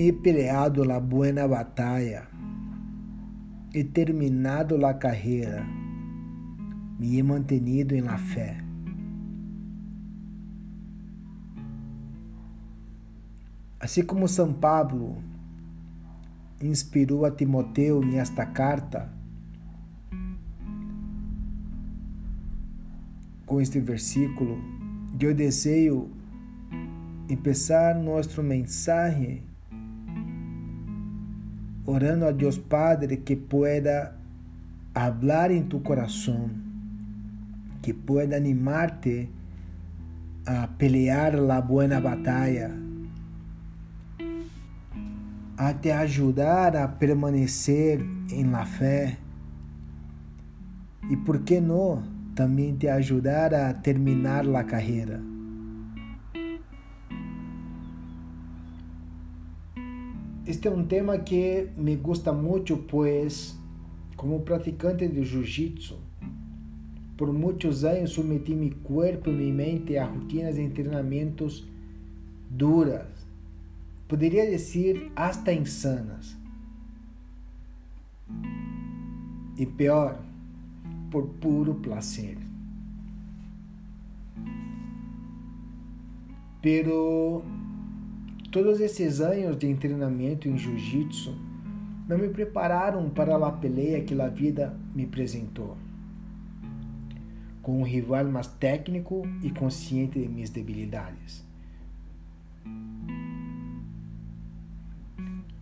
he peleado la buena batalla, he terminado la carrera, me he mantenido en la fe. Assim como São Pablo inspirou a Timoteu nesta carta, com este versículo, eu desejo começar nosso mensagem orando a Deus Padre que pueda hablar em tu coração, que pueda animarte a pelear la buena batalla a te ajudar a permanecer em la fé e, por que não, também te ajudar a terminar la carreira. Este é um tema que me gusta muito, pois, como praticante de jiu-jitsu, por muitos anos submeti meu corpo e minha mente a rotinas de treinamentos duras, poderia dizer hasta insanas. E pior, por puro prazer. Pero todos esses anos de treinamento em jiu-jitsu não me prepararam para a peleia que a vida me apresentou. Com um rival mais técnico e consciente de minhas debilidades.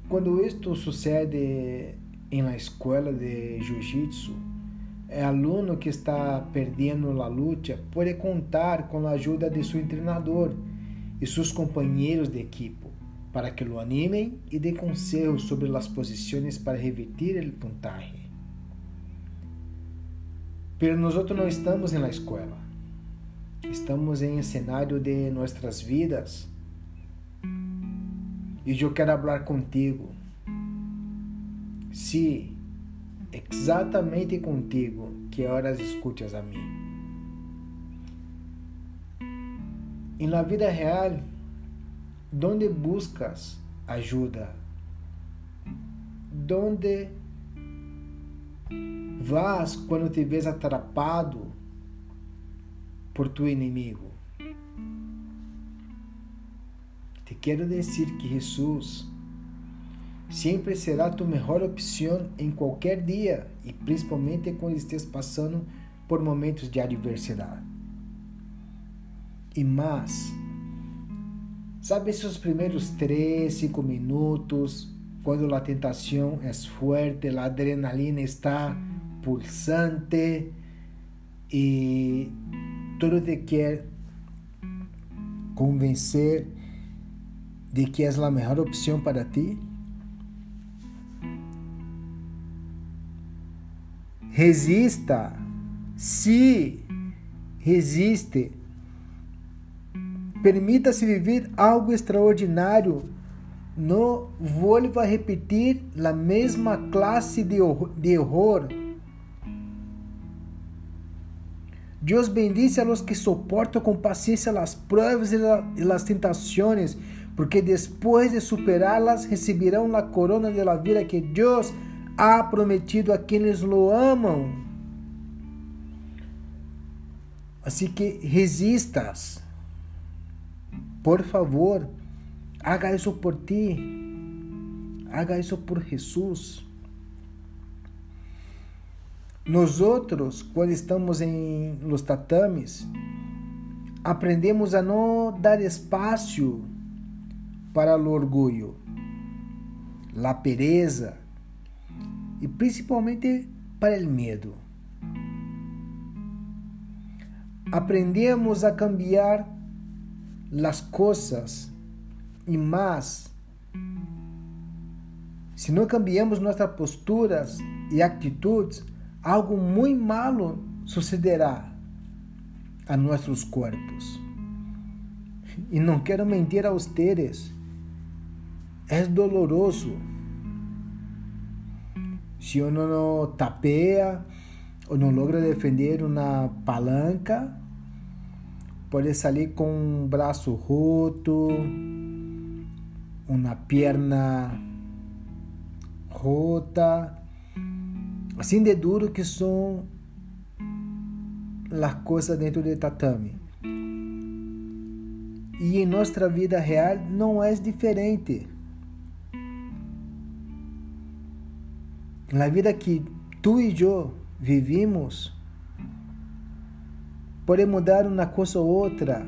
Quando isto sucede em la escola de jiu-jitsu, o aluno que está perdendo a luta pode contar com a ajuda de seu treinador e seus companheiros de equipe para que o animem e dê conselhos sobre as posições para revertir o puntaje. Pero nós não estamos na escola. Estamos em cenário de nossas vidas e eu quero falar contigo. Se exatamente contigo que horas escutas a mim. E na vida real, onde buscas ajuda? Onde vas quando te vês atrapado por tu inimigo? Te quero dizer que Jesus sempre será tua melhor opção em qualquer dia e principalmente quando estés passando por momentos de adversidade. E mais, sabe esses primeiros 3, 5 minutos, quando a tentação é forte, a adrenalina está pulsante e tudo te quer convencer de que é a melhor opção para ti? Resista. Se resiste. Permita-se viver algo extraordinário. Não vuelva a repetir a mesma classe de, de erro. Deus bendice a los que soportam com paciência as pruebas e as tentações porque depois de superá-las receberão a corona de la vida que Deus ha prometido a quienes lo amam. Assim que resistas. Por favor, haga isso por ti. Haga isso por Jesus. Nós outros, quando estamos em los tatames, aprendemos a não dar espaço para o orgulho, a pereza e principalmente para o medo. Aprendemos a cambiar as coisas e mais, se não cambiamos nossas posturas e atitudes, algo muito malo sucederá a nossos corpos. E não quero mentir a vocês é doloroso. Se uno não tapea ou não logra defender uma palanca, pode sair com um braço roto, una pierna rota, assim de duro que são as coisas dentro do tatame. E em nossa vida real não é diferente. Na vida que tu e eu vivimos, pode mudar uma coisa ou outra.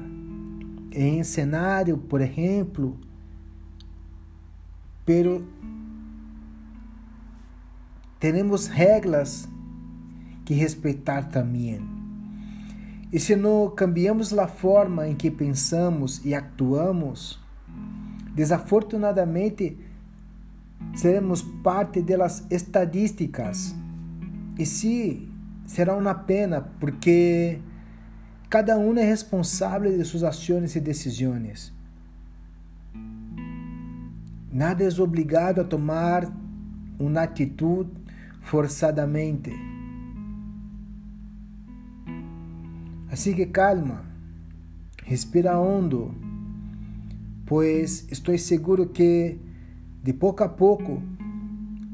Em cenário, por exemplo, pero temos regras que respeitar também. E se não cambiamos a forma em que pensamos e actuamos, desafortunadamente seremos parte das estadísticas. E sim, será uma pena, porque cada um é responsável de suas ações e decisões. Nada é obrigado a tomar uma atitude forçadamente. Assim que calma, respira hondo, pois estou seguro que de pouco a pouco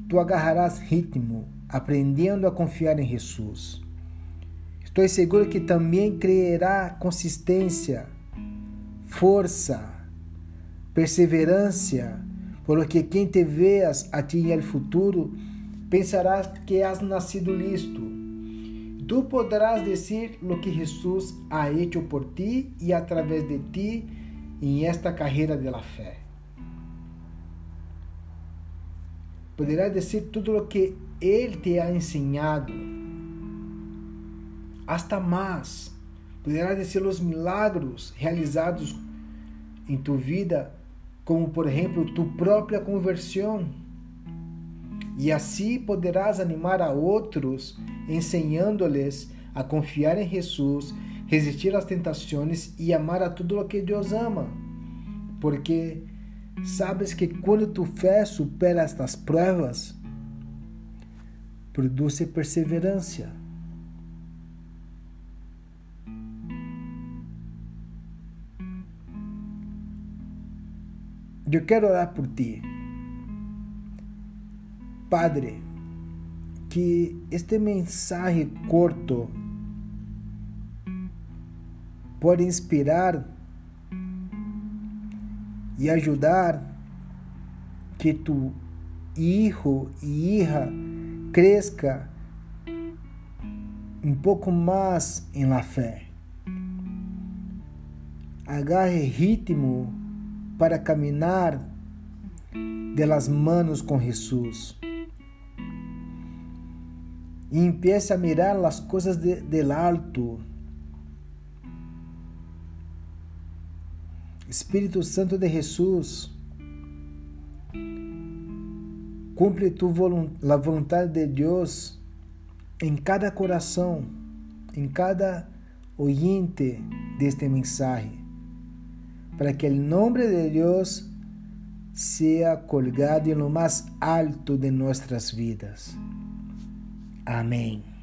tu agarrarás ritmo, aprendendo a confiar em Jesus. Estou seguro que também criará consistência, força, perseverança porque quem te veas a ti no futuro pensarás que has nascido listo. Tu poderás dizer lo que Jesus ha hecho por ti e através de ti em esta carreira de la fé. Poderás dizer tudo o que Ele te ha ensinado, hasta mais. Poderás dizer os milagros realizados em tu vida como por exemplo tu própria conversão. E assim poderás animar a outros, ensinando-lhes a confiar em Jesus, resistir às tentações e amar a tudo o que Deus ama. Porque sabes que quando tu fé supera estas provas, produz perseverança. Eu quero orar por ti. Padre, que este mensagem curto pode inspirar e ajudar que tu hijo e hija cresça um pouco mais em la fé. Agarre ritmo para caminhar de las manos com Jesus. E empiece a mirar as coisas de, del alto. Espírito Santo de Jesus, cumpre tu a vontade de Deus em cada coração, em cada oyente deste mensagem para que el nombre de Dios sea colgado en lo más alto de nuestras vidas. Amén.